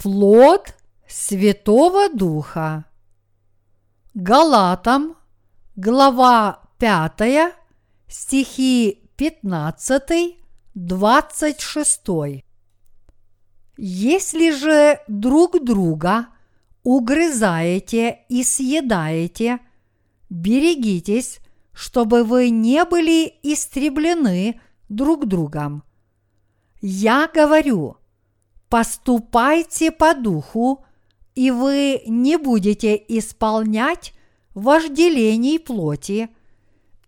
Плод Святого Духа. Галатам, глава 5, стихи 15, 26. Если же друг друга угрызаете и съедаете, берегитесь, чтобы вы не были истреблены друг другом. Я говорю, поступайте по духу, и вы не будете исполнять вожделений плоти,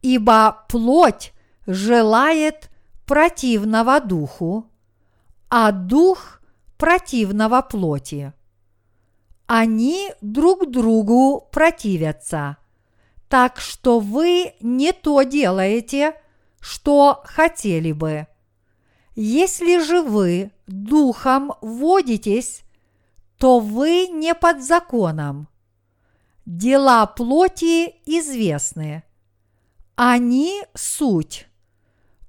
ибо плоть желает противного духу, а дух противного плоти. Они друг другу противятся, так что вы не то делаете, что хотели бы. Если же вы духом водитесь, то вы не под законом. Дела плоти известны. Они суть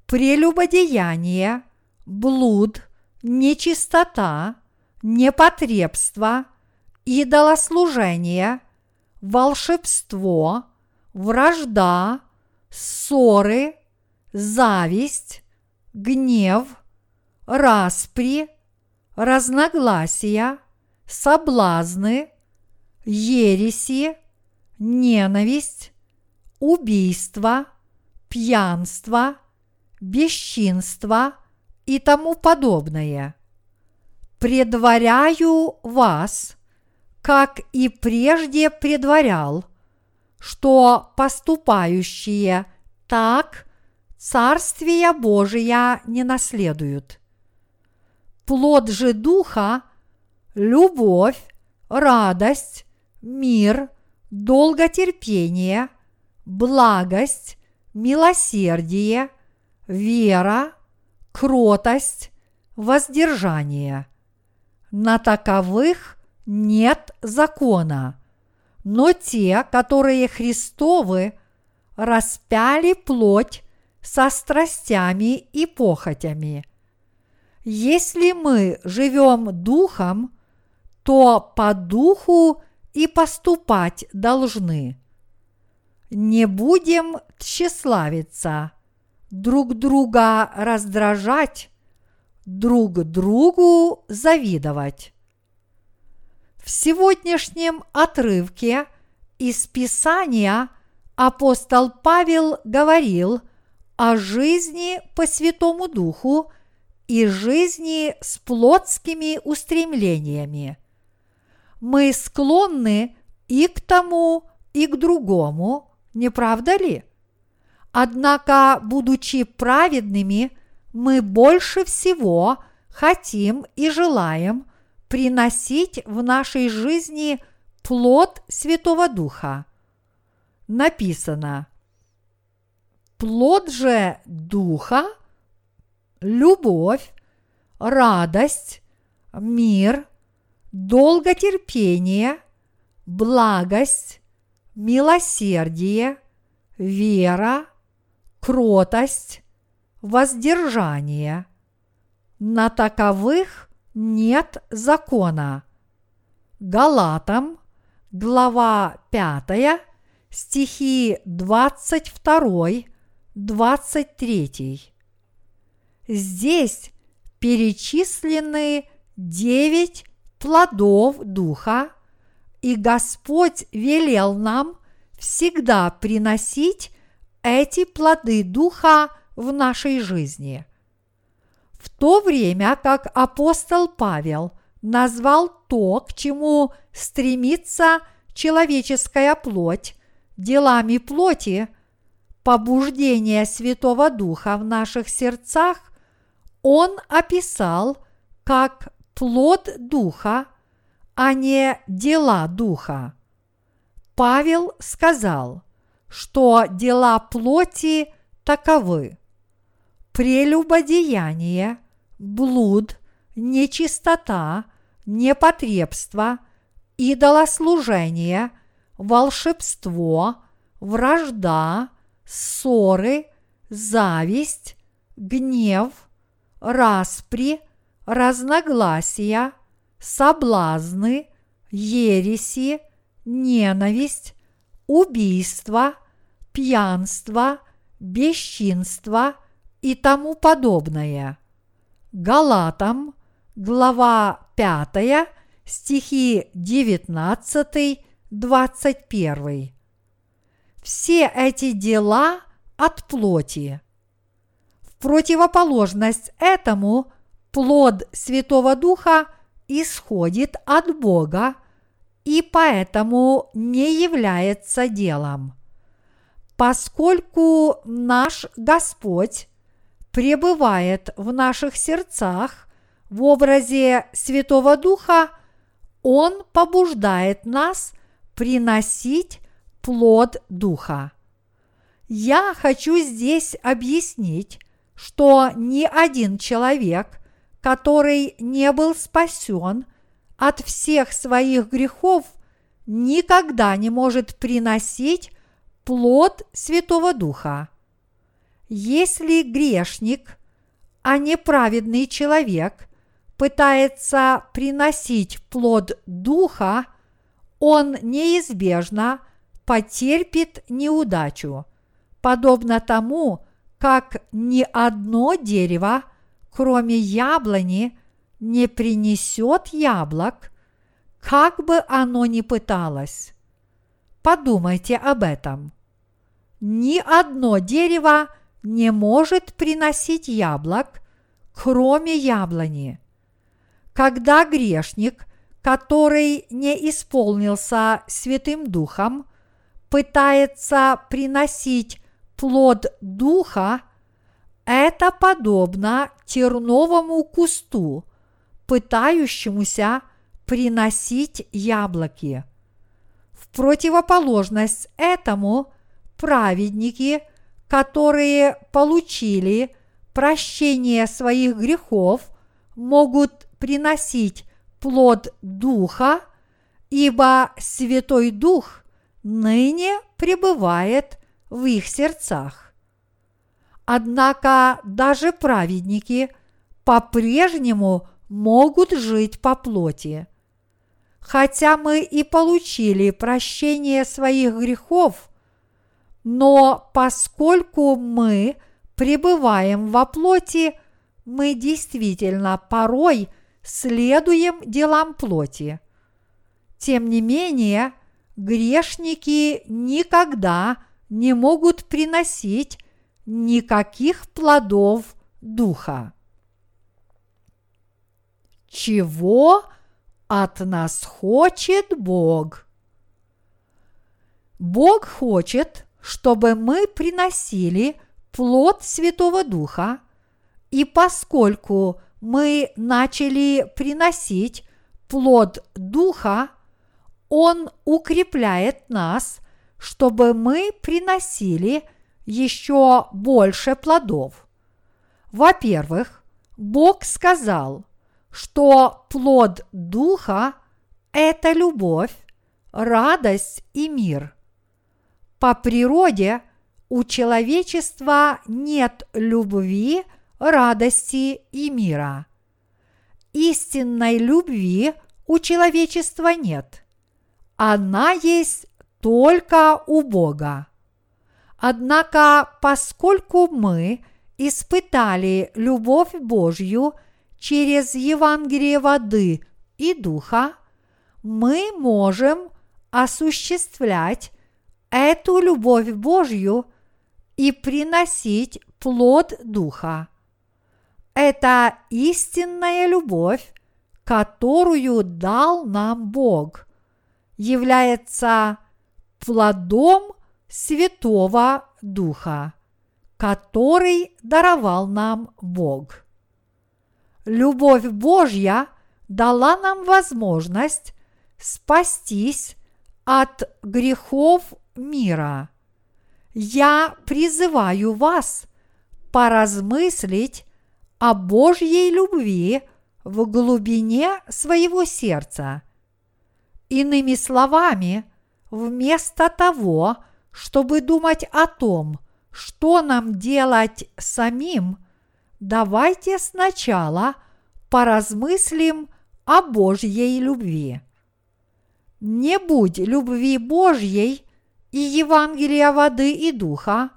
прелюбодеяние, блуд, нечистота, непотребство, идолослужение, волшебство, вражда, ссоры, зависть, гнев, распри, разногласия, соблазны, ереси, ненависть, убийство, пьянство, бесчинство и тому подобное. Предваряю вас, как и прежде предварял, что поступающие так Царствия Божия не наследуют. Плод же Духа – любовь, радость, мир, долготерпение, благость, милосердие, вера, кротость, воздержание. На таковых нет закона, но те, которые Христовы, распяли плоть со страстями и похотями. Если мы живем духом, то по духу и поступать должны. Не будем тщеславиться, друг друга раздражать, друг другу завидовать. В сегодняшнем отрывке из Писания апостол Павел говорил о жизни по Святому Духу и жизни с плотскими устремлениями. Мы склонны и к тому, и к другому, не правда ли? Однако, будучи праведными, мы больше всего хотим и желаем приносить в нашей жизни плод Святого Духа. Написано, плод же Духа – любовь, радость, мир, долготерпение, благость, милосердие, вера, кротость, воздержание. На таковых нет закона. Галатам, глава 5, стихи 22, 23. Здесь перечислены девять плодов Духа, и Господь велел нам всегда приносить эти плоды Духа в нашей жизни. В то время как апостол Павел назвал то, к чему стремится человеческая плоть, делами плоти, побуждение Святого Духа в наших сердцах, он описал как плод Духа, а не дела Духа. Павел сказал, что дела плоти таковы – прелюбодеяние, блуд, нечистота, непотребство, идолослужение, волшебство, вражда, ссоры, зависть, гнев, распри, разногласия, соблазны, ереси, ненависть, убийство, пьянство, бесчинство и тому подобное. Галатам, глава 5, стихи 19-21. Все эти дела от плоти. Противоположность этому плод Святого Духа исходит от Бога и поэтому не является делом. Поскольку наш Господь пребывает в наших сердцах в образе Святого Духа, Он побуждает нас приносить плод Духа. Я хочу здесь объяснить, что ни один человек, который не был спасен от всех своих грехов, никогда не может приносить плод Святого Духа. Если грешник, а не праведный человек, пытается приносить плод Духа, он неизбежно потерпит неудачу, подобно тому, как ни одно дерево, кроме яблони, не принесет яблок, как бы оно ни пыталось. Подумайте об этом. Ни одно дерево не может приносить яблок, кроме яблони. Когда грешник, который не исполнился Святым Духом, пытается приносить плод Духа, это подобно терновому кусту, пытающемуся приносить яблоки. В противоположность этому праведники, которые получили прощение своих грехов, могут приносить плод Духа, ибо Святой Дух ныне пребывает в их сердцах. Однако даже праведники по-прежнему могут жить по плоти. Хотя мы и получили прощение своих грехов, но поскольку мы пребываем во плоти, мы действительно порой следуем делам плоти. Тем не менее, грешники никогда не могут приносить никаких плодов духа. Чего от нас хочет Бог? Бог хочет, чтобы мы приносили плод Святого Духа, и поскольку мы начали приносить плод Духа, Он укрепляет нас, чтобы мы приносили еще больше плодов. Во-первых, Бог сказал, что плод Духа – это любовь, радость и мир. По природе у человечества нет любви, радости и мира. Истинной любви у человечества нет. Она есть только у Бога. Однако, поскольку мы испытали любовь Божью через Евангелие воды и духа, мы можем осуществлять эту любовь Божью и приносить плод духа. Это истинная любовь, которую дал нам Бог, является плодом Святого Духа, который даровал нам Бог. Любовь Божья дала нам возможность спастись от грехов мира. Я призываю вас поразмыслить о Божьей любви в глубине своего сердца. Иными словами, вместо того, чтобы думать о том, что нам делать самим, давайте сначала поразмыслим о Божьей любви. Не будь любви Божьей и Евангелия воды и духа,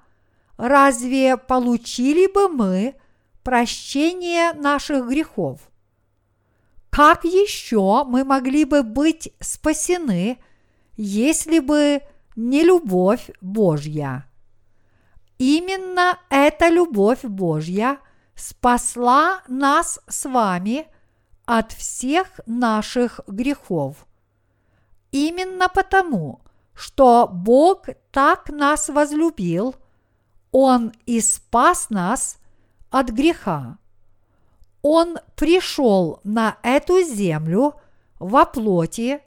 разве получили бы мы прощение наших грехов? Как еще мы могли бы быть спасены, если бы не любовь Божья? Именно эта любовь Божья спасла нас с вами от всех наших грехов. Именно потому, что Бог так нас возлюбил, Он и спас нас от греха. Он пришел на эту землю во плоти,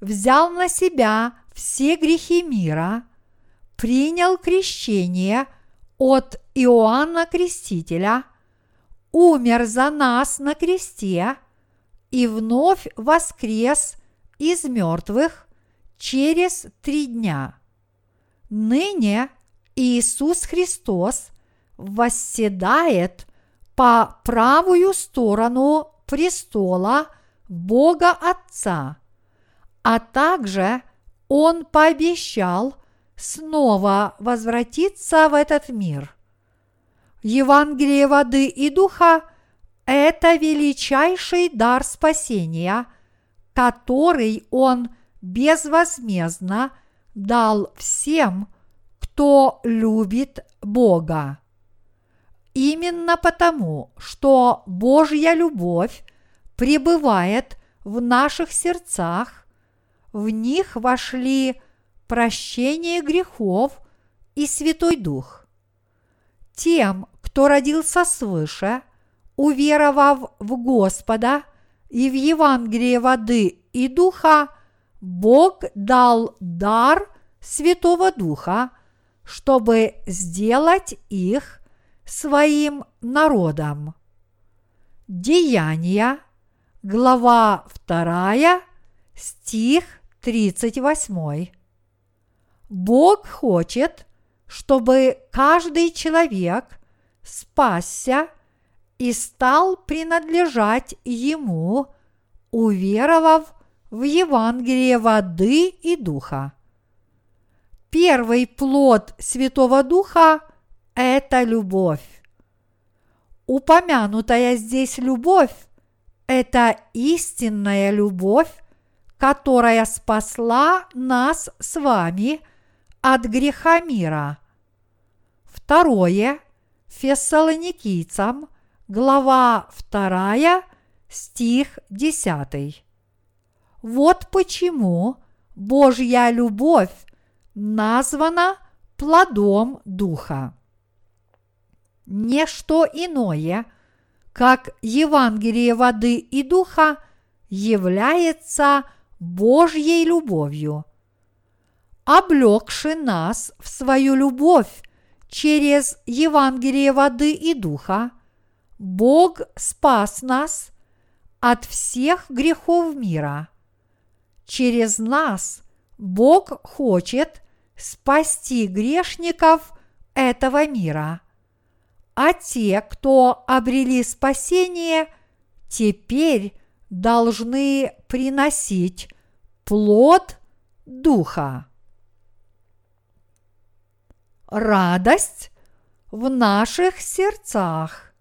взял на себя все грехи мира, принял крещение от Иоанна Крестителя, умер за нас на кресте и вновь воскрес из мертвых через три дня. Ныне Иисус Христос восседает по правую сторону престола Бога Отца, а также Он пообещал снова возвратиться в этот мир. Евангелие воды и духа – это величайший дар спасения, который Он безвозмездно дал всем, кто любит Бога. Именно потому, что Божья любовь пребывает в наших сердцах, в них вошли прощение грехов и Святой Дух. Тем, кто родился свыше, уверовав в Господа и в Евангелие воды и Духа, Бог дал дар Святого Духа, чтобы сделать их своим народом. Деяния, глава 2, стих 38. Бог хочет, чтобы каждый человек спасся и стал принадлежать Ему, уверовав в Евангелие воды и духа. Первый плод Святого Духа это любовь. Упомянутая здесь любовь – это истинная любовь, которая спасла нас с вами от греха мира. Второе – Фессалоникийцам, глава 2, стих 10. Вот почему Божья любовь названа плодом Духа не что иное, как Евангелие воды и духа является Божьей любовью. Облекши нас в свою любовь через Евангелие воды и духа, Бог спас нас от всех грехов мира. Через нас Бог хочет спасти грешников этого мира – а те, кто обрели спасение, теперь должны приносить плод Духа. Радость в наших сердцах.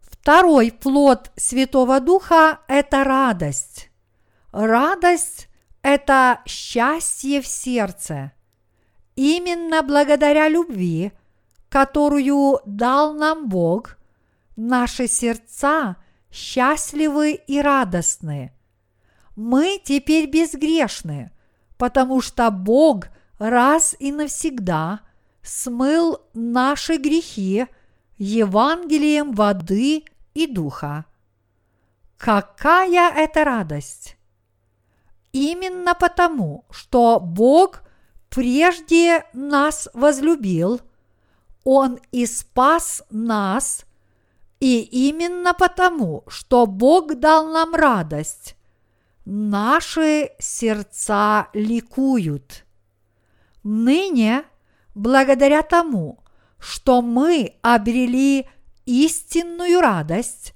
Второй плод Святого Духа – это радость. Радость – это счастье в сердце. Именно благодаря любви – которую дал нам Бог, наши сердца счастливы и радостны. Мы теперь безгрешны, потому что Бог раз и навсегда смыл наши грехи Евангелием воды и духа. Какая это радость! Именно потому, что Бог прежде нас возлюбил – он и спас нас, и именно потому, что Бог дал нам радость, наши сердца ликуют. Ныне, благодаря тому, что мы обрели истинную радость,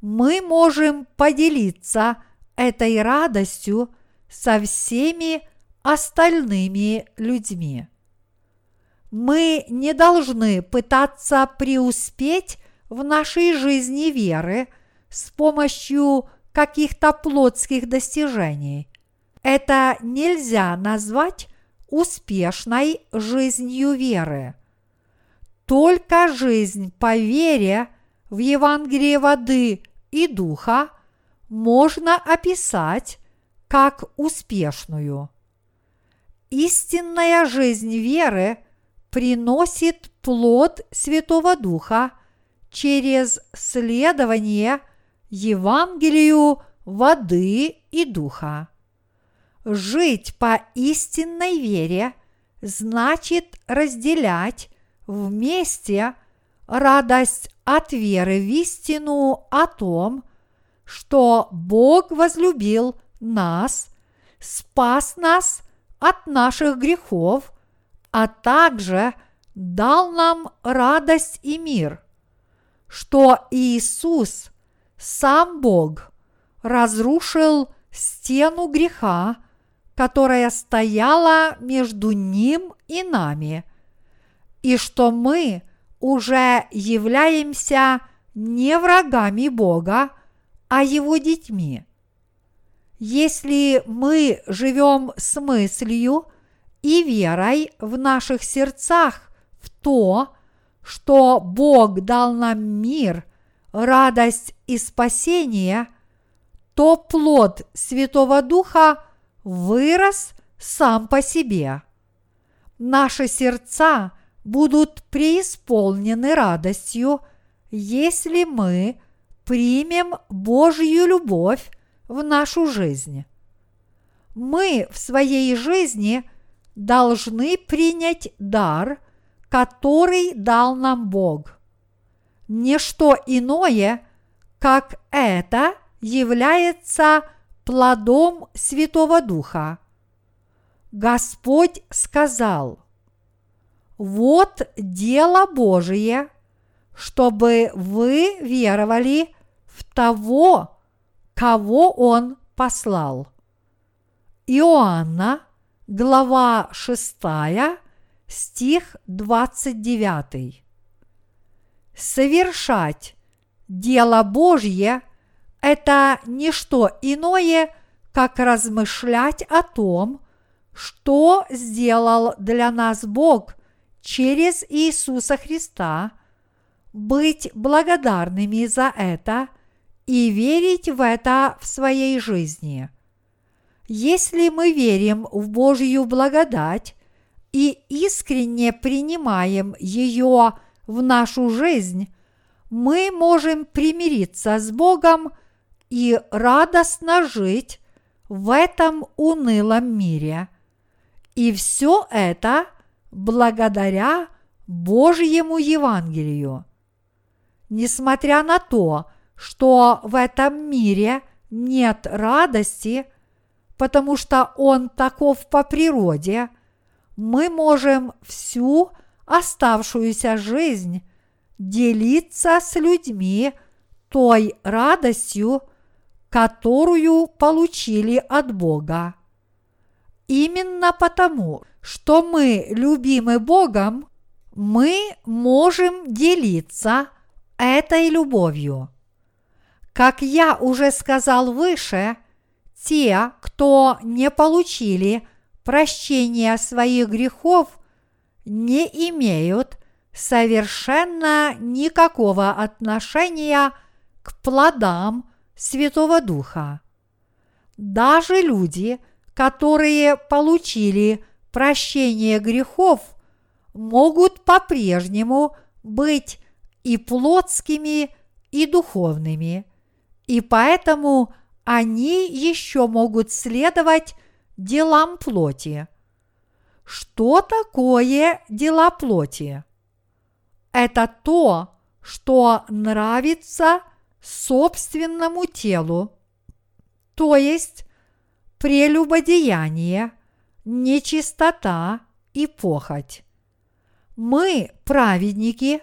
мы можем поделиться этой радостью со всеми остальными людьми. Мы не должны пытаться преуспеть в нашей жизни веры с помощью каких-то плотских достижений. Это нельзя назвать успешной жизнью веры. Только жизнь по вере в Евангелие воды и духа можно описать как успешную. Истинная жизнь веры приносит плод Святого Духа через следование Евангелию воды и духа. Жить по истинной вере значит разделять вместе радость от веры в истину о том, что Бог возлюбил нас, спас нас от наших грехов, а также дал нам радость и мир, что Иисус, сам Бог, разрушил стену греха, которая стояла между Ним и нами, и что мы уже являемся не врагами Бога, а Его детьми. Если мы живем с мыслью и верой в наших сердцах в то, что Бог дал нам мир, радость и спасение, то плод Святого Духа вырос сам по себе. Наши сердца будут преисполнены радостью, если мы примем Божью любовь в нашу жизнь. Мы в своей жизни должны принять дар, который дал нам Бог. Ничто иное, как это, является плодом Святого Духа. Господь сказал, «Вот дело Божие, чтобы вы веровали в того, кого Он послал. Иоанна, глава 6, стих 29. Совершать дело Божье – это не что иное, как размышлять о том, что сделал для нас Бог через Иисуса Христа, быть благодарными за это и верить в это в своей жизни. Если мы верим в Божью благодать и искренне принимаем ее в нашу жизнь, мы можем примириться с Богом и радостно жить в этом унылом мире. И все это благодаря Божьему Евангелию. Несмотря на то, что в этом мире нет радости, потому что он таков по природе, мы можем всю оставшуюся жизнь делиться с людьми той радостью, которую получили от Бога. Именно потому, что мы любимы Богом, мы можем делиться этой любовью. Как я уже сказал выше, те, кто не получили прощения своих грехов, не имеют совершенно никакого отношения к плодам Святого Духа. Даже люди, которые получили прощение грехов, могут по-прежнему быть и плотскими, и духовными – и поэтому они еще могут следовать делам плоти. Что такое дела плоти? Это то, что нравится собственному телу, то есть прелюбодеяние, нечистота и похоть. Мы, праведники,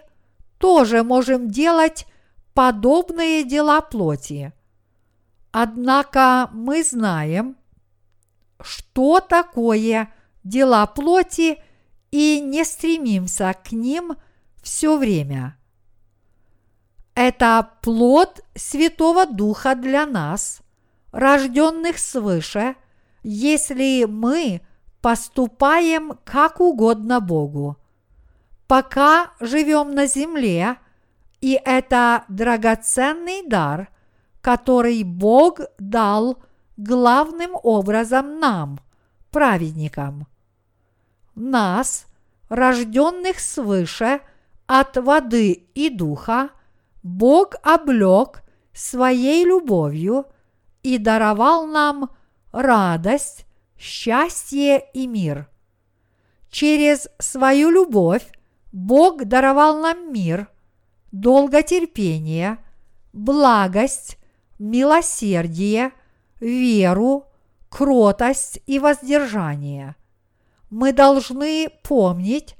тоже можем делать подобные дела плоти. Однако мы знаем, что такое дела плоти и не стремимся к ним все время. Это плод Святого Духа для нас, рожденных свыше, если мы поступаем как угодно Богу. Пока живем на земле, и это драгоценный дар, который Бог дал главным образом нам, праведникам. Нас, рожденных свыше от воды и духа, Бог облег своей любовью и даровал нам радость, счастье и мир. Через свою любовь Бог даровал нам мир, долготерпение, благость, милосердие, веру, кротость и воздержание. Мы должны помнить,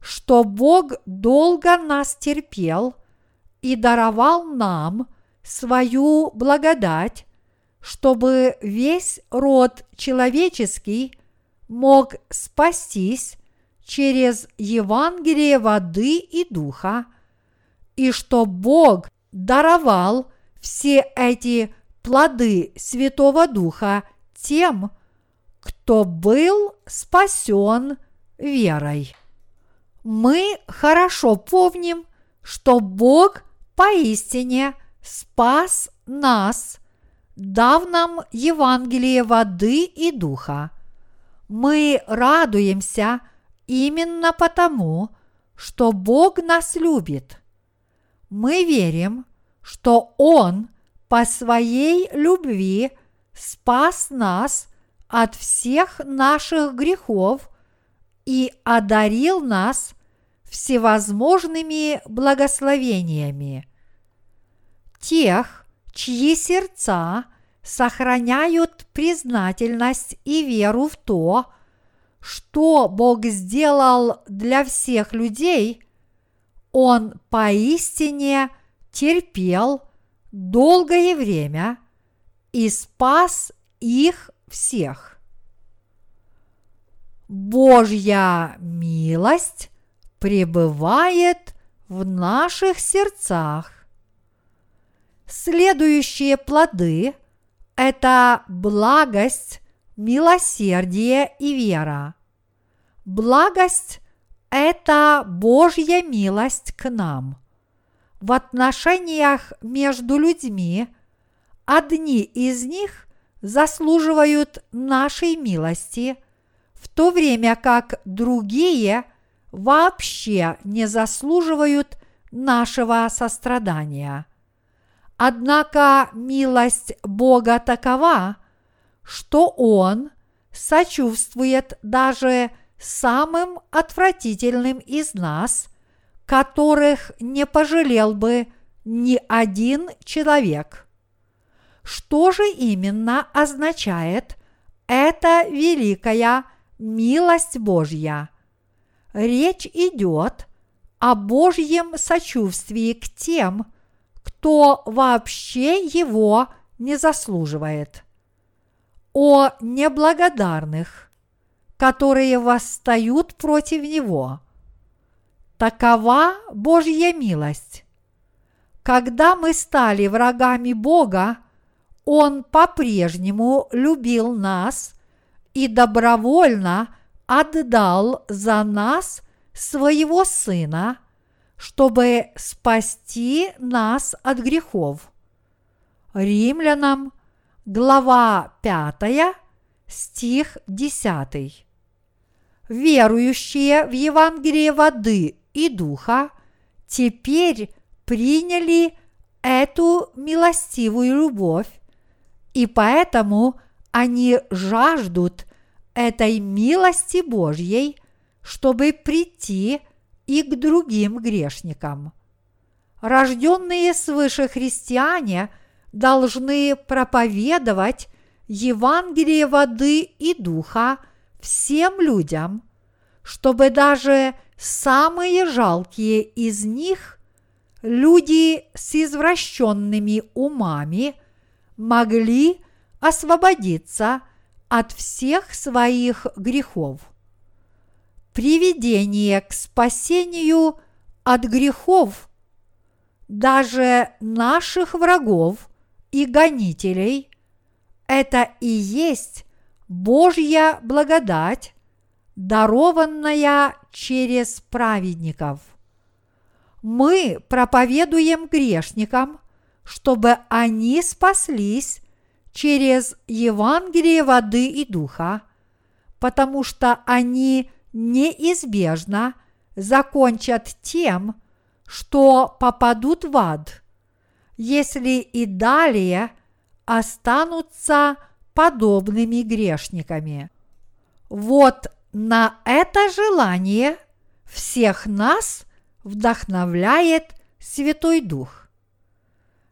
что Бог долго нас терпел и даровал нам свою благодать, чтобы весь род человеческий мог спастись через Евангелие воды и духа, и что Бог даровал все эти плоды Святого Духа тем, кто был спасен верой. Мы хорошо помним, что Бог поистине спас нас, дав нам Евангелие воды и духа. Мы радуемся именно потому, что Бог нас любит. Мы верим, что Он по своей любви спас нас от всех наших грехов и одарил нас всевозможными благословениями. Тех, чьи сердца сохраняют признательность и веру в то, что Бог сделал для всех людей, Он поистине терпел долгое время и спас их всех. Божья милость пребывает в наших сердцах. Следующие плоды – это благость, милосердие и вера. Благость – это Божья милость к нам. В отношениях между людьми одни из них заслуживают нашей милости, в то время как другие вообще не заслуживают нашего сострадания. Однако милость Бога такова, что Он сочувствует даже самым отвратительным из нас, которых не пожалел бы ни один человек – что же именно означает эта великая милость Божья? Речь идет о Божьем сочувствии к тем, кто вообще его не заслуживает, о неблагодарных, которые восстают против него. Такова Божья милость. Когда мы стали врагами Бога, он по-прежнему любил нас и добровольно отдал за нас своего Сына, чтобы спасти нас от грехов. Римлянам, глава 5, стих 10. Верующие в Евангелие воды и духа теперь приняли эту милостивую любовь и поэтому они жаждут этой милости Божьей, чтобы прийти и к другим грешникам. Рожденные свыше христиане должны проповедовать Евангелие воды и духа всем людям, чтобы даже самые жалкие из них люди с извращенными умами могли освободиться от всех своих грехов. Приведение к спасению от грехов даже наших врагов и гонителей – это и есть Божья благодать, дарованная через праведников. Мы проповедуем грешникам, чтобы они спаслись через Евангелие воды и духа, потому что они неизбежно закончат тем, что попадут в ад, если и далее останутся подобными грешниками. Вот на это желание всех нас вдохновляет Святой Дух.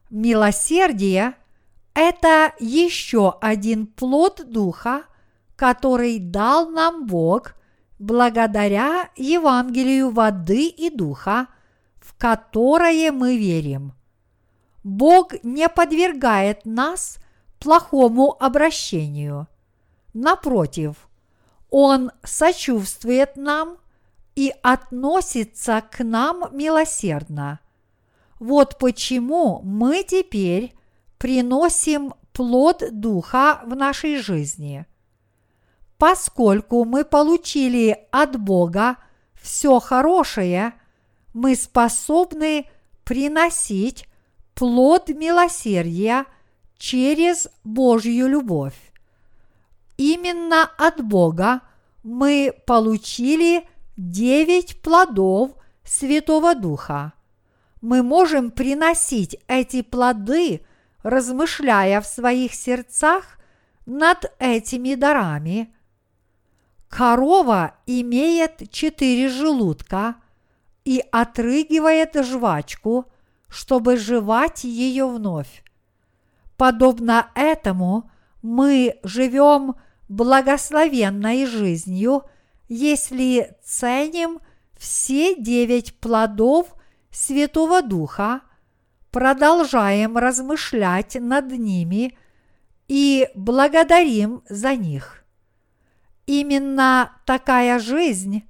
Милосердие – это еще один плод Духа, который дал нам Бог благодаря Евангелию воды и Духа, в которое мы верим. Бог не подвергает нас плохому обращению. Напротив – он сочувствует нам и относится к нам милосердно. Вот почему мы теперь приносим плод Духа в нашей жизни. Поскольку мы получили от Бога все хорошее, мы способны приносить плод милосердия через Божью любовь. Именно от Бога мы получили девять плодов Святого Духа. Мы можем приносить эти плоды, размышляя в своих сердцах над этими дарами. Корова имеет четыре желудка и отрыгивает жвачку, чтобы жевать ее вновь. Подобно этому мы живем благословенной жизнью, если ценим все девять плодов Святого Духа, продолжаем размышлять над ними и благодарим за них. Именно такая жизнь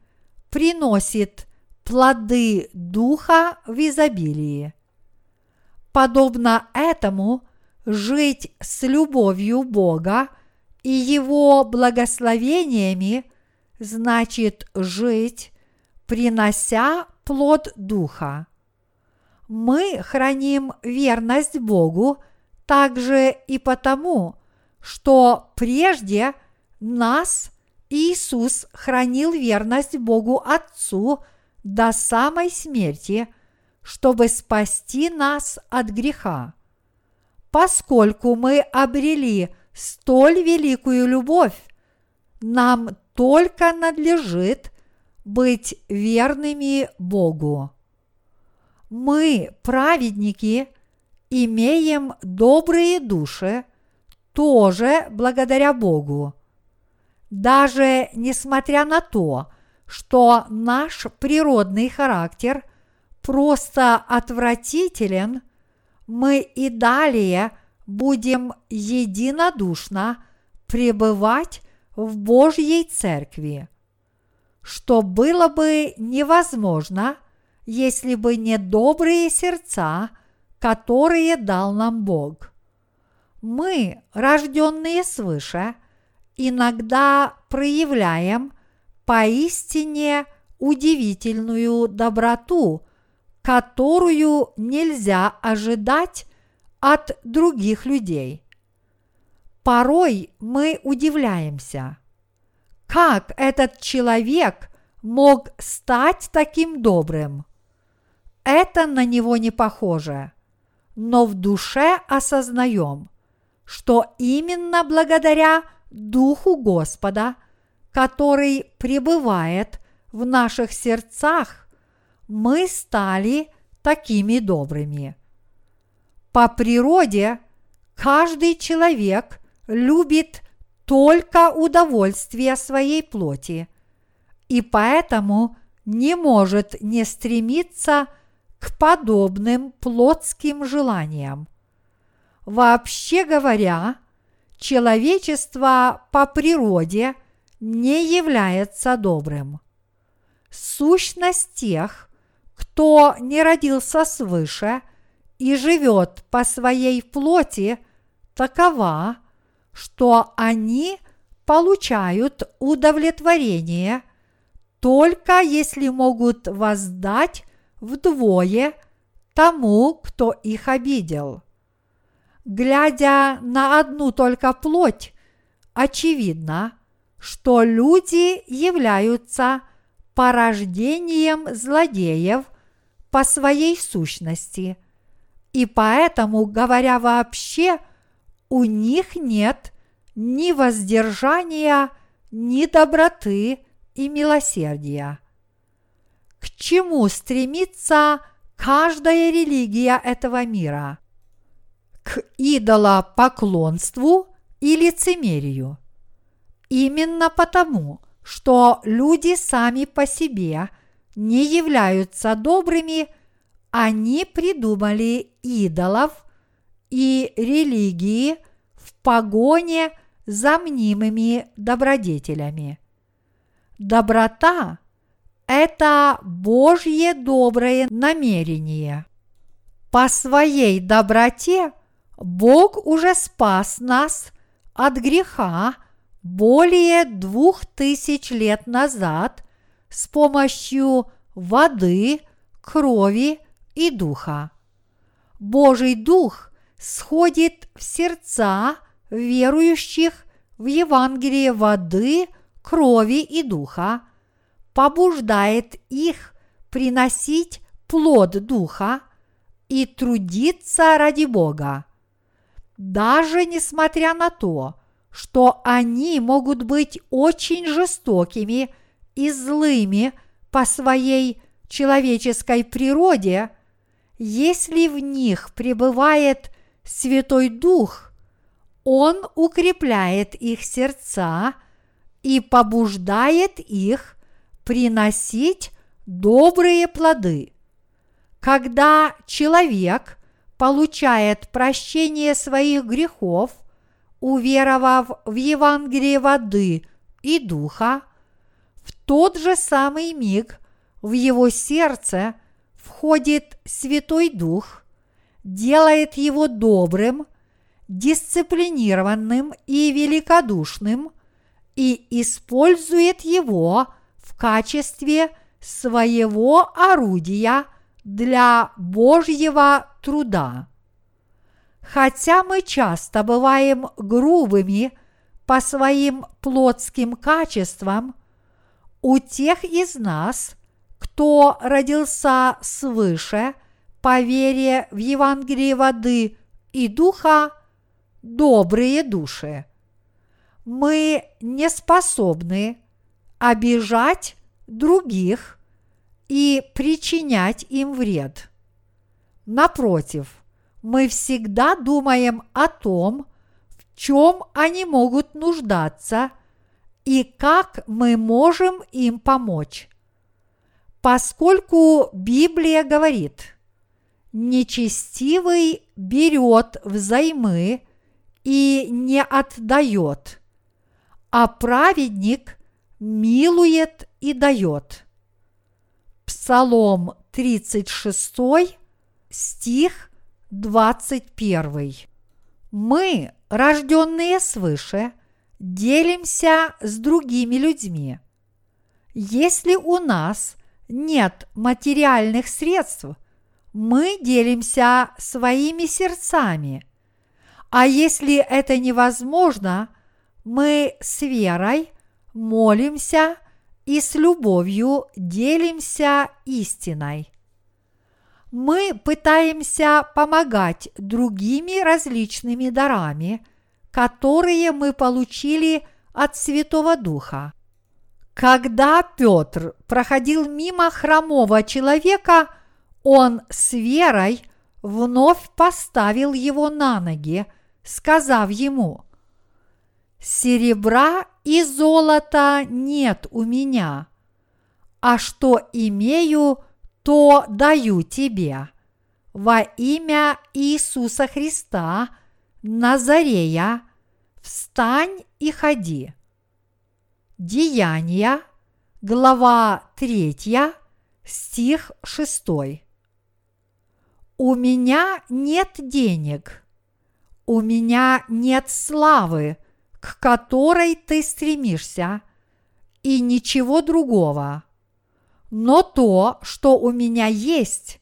приносит плоды Духа в изобилии. Подобно этому – жить с любовью Бога и Его благословениями значит жить, принося плод Духа. Мы храним верность Богу также и потому, что прежде нас Иисус хранил верность Богу Отцу до самой смерти, чтобы спасти нас от греха поскольку мы обрели столь великую любовь, нам только надлежит быть верными Богу. Мы, праведники, имеем добрые души тоже благодаря Богу. Даже несмотря на то, что наш природный характер просто отвратителен – мы и далее будем единодушно пребывать в Божьей Церкви, что было бы невозможно, если бы не добрые сердца, которые дал нам Бог. Мы, рожденные свыше, иногда проявляем поистине удивительную доброту – которую нельзя ожидать от других людей. Порой мы удивляемся, как этот человек мог стать таким добрым. Это на него не похоже, но в душе осознаем, что именно благодаря Духу Господа, который пребывает в наших сердцах, мы стали такими добрыми. По природе каждый человек любит только удовольствие своей плоти и поэтому не может не стремиться к подобным плотским желаниям. Вообще говоря, человечество по природе не является добрым. Сущность тех, кто не родился свыше и живет по своей плоти, такова, что они получают удовлетворение только если могут воздать вдвое тому, кто их обидел. Глядя на одну только плоть, очевидно, что люди являются порождением злодеев по своей сущности, и поэтому, говоря вообще, у них нет ни воздержания, ни доброты и милосердия. К чему стремится каждая религия этого мира? К идолопоклонству и лицемерию. Именно потому, что люди сами по себе не являются добрыми, они придумали идолов и религии в погоне за мнимыми добродетелями. Доброта – это Божье доброе намерение. По своей доброте Бог уже спас нас от греха более двух тысяч лет назад с помощью воды, крови и духа. Божий Дух сходит в сердца верующих в Евангелие воды, крови и духа, побуждает их приносить плод духа и трудиться ради Бога. Даже несмотря на то, что они могут быть очень жестокими и злыми по своей человеческой природе, если в них пребывает Святой Дух, Он укрепляет их сердца и побуждает их приносить добрые плоды. Когда человек получает прощение своих грехов – уверовав в Евангелие воды и духа, в тот же самый миг в его сердце входит Святой Дух, делает его добрым, дисциплинированным и великодушным и использует его в качестве своего орудия для Божьего труда. Хотя мы часто бываем грубыми по своим плотским качествам, у тех из нас, кто родился свыше по вере в Евангелие воды и духа, добрые души. Мы не способны обижать других и причинять им вред. Напротив – мы всегда думаем о том, в чем они могут нуждаться и как мы можем им помочь. Поскольку Библия говорит, нечестивый берет взаймы и не отдает, а праведник милует и дает. Псалом 36, стих 21. Мы, рожденные свыше, делимся с другими людьми. Если у нас нет материальных средств, мы делимся своими сердцами. А если это невозможно, мы с верой молимся и с любовью делимся истиной мы пытаемся помогать другими различными дарами, которые мы получили от Святого Духа. Когда Петр проходил мимо хромого человека, он с верой вновь поставил его на ноги, сказав ему, «Серебра и золота нет у меня, а что имею – то даю тебе во имя Иисуса Христа, Назарея, встань и ходи. Деяния, глава 3, стих 6. У меня нет денег, у меня нет славы, к которой ты стремишься, и ничего другого. Но то, что у меня есть,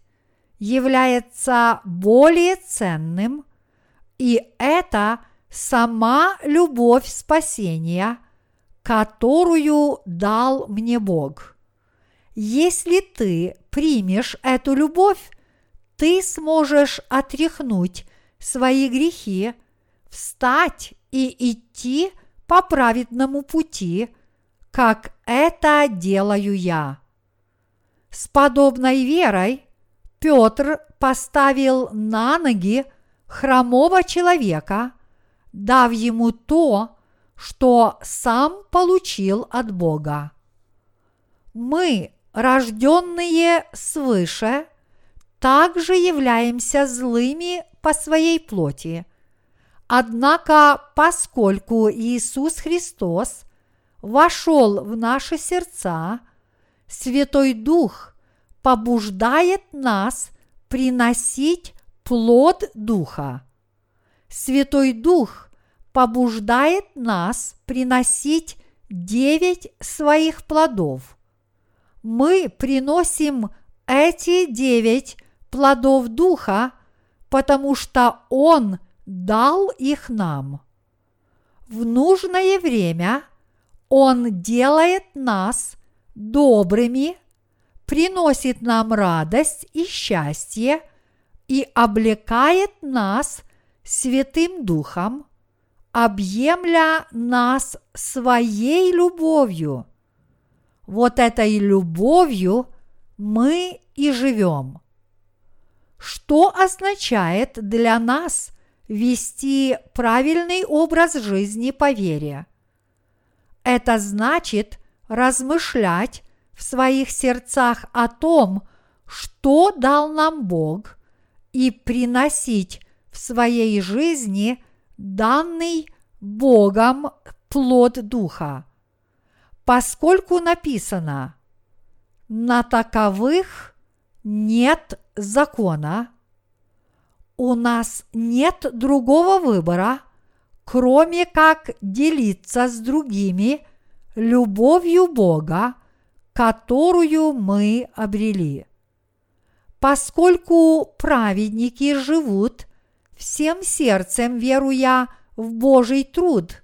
является более ценным, и это сама любовь спасения, которую дал мне Бог. Если ты примешь эту любовь, ты сможешь отряхнуть свои грехи, встать и идти по праведному пути, как это делаю я. С подобной верой Петр поставил на ноги хромого человека, дав ему то, что сам получил от Бога. Мы, рожденные свыше, также являемся злыми по своей плоти. Однако, поскольку Иисус Христос вошел в наши сердца – Святой Дух побуждает нас приносить плод Духа. Святой Дух побуждает нас приносить девять своих плодов. Мы приносим эти девять плодов Духа, потому что Он дал их нам. В нужное время Он делает нас добрыми, приносит нам радость и счастье и облекает нас Святым Духом, объемля нас своей любовью. Вот этой любовью мы и живем. Что означает для нас вести правильный образ жизни по вере? Это значит размышлять в своих сердцах о том, что дал нам Бог, и приносить в своей жизни данный Богом плод Духа. Поскольку написано «на таковых нет закона», у нас нет другого выбора, кроме как делиться с другими любовью Бога, которую мы обрели. Поскольку праведники живут всем сердцем, веруя в Божий труд,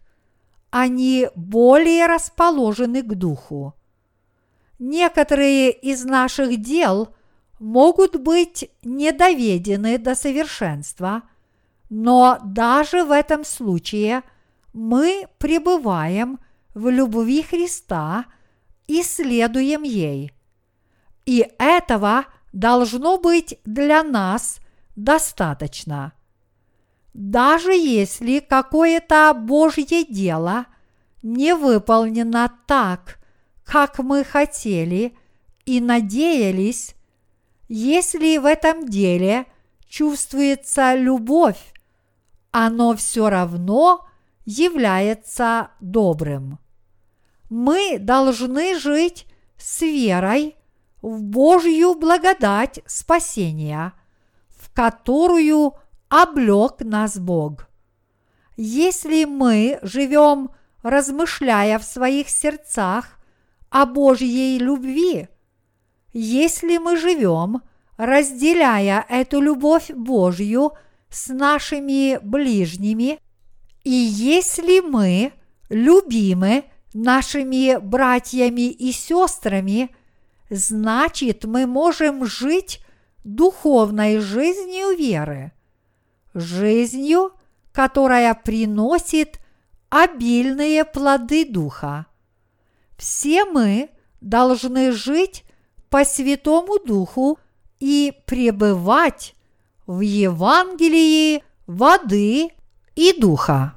они более расположены к духу. Некоторые из наших дел могут быть недоведены до совершенства, но даже в этом случае мы пребываем в любви Христа и следуем ей. И этого должно быть для нас достаточно. Даже если какое-то Божье дело не выполнено так, как мы хотели и надеялись, если в этом деле чувствуется любовь, оно все равно является добрым мы должны жить с верой в Божью благодать спасения, в которую облег нас Бог. Если мы живем, размышляя в своих сердцах о Божьей любви, если мы живем, разделяя эту любовь Божью с нашими ближними, и если мы любимы нашими братьями и сестрами, значит мы можем жить духовной жизнью веры, жизнью, которая приносит обильные плоды Духа. Все мы должны жить по Святому Духу и пребывать в Евангелии воды и Духа.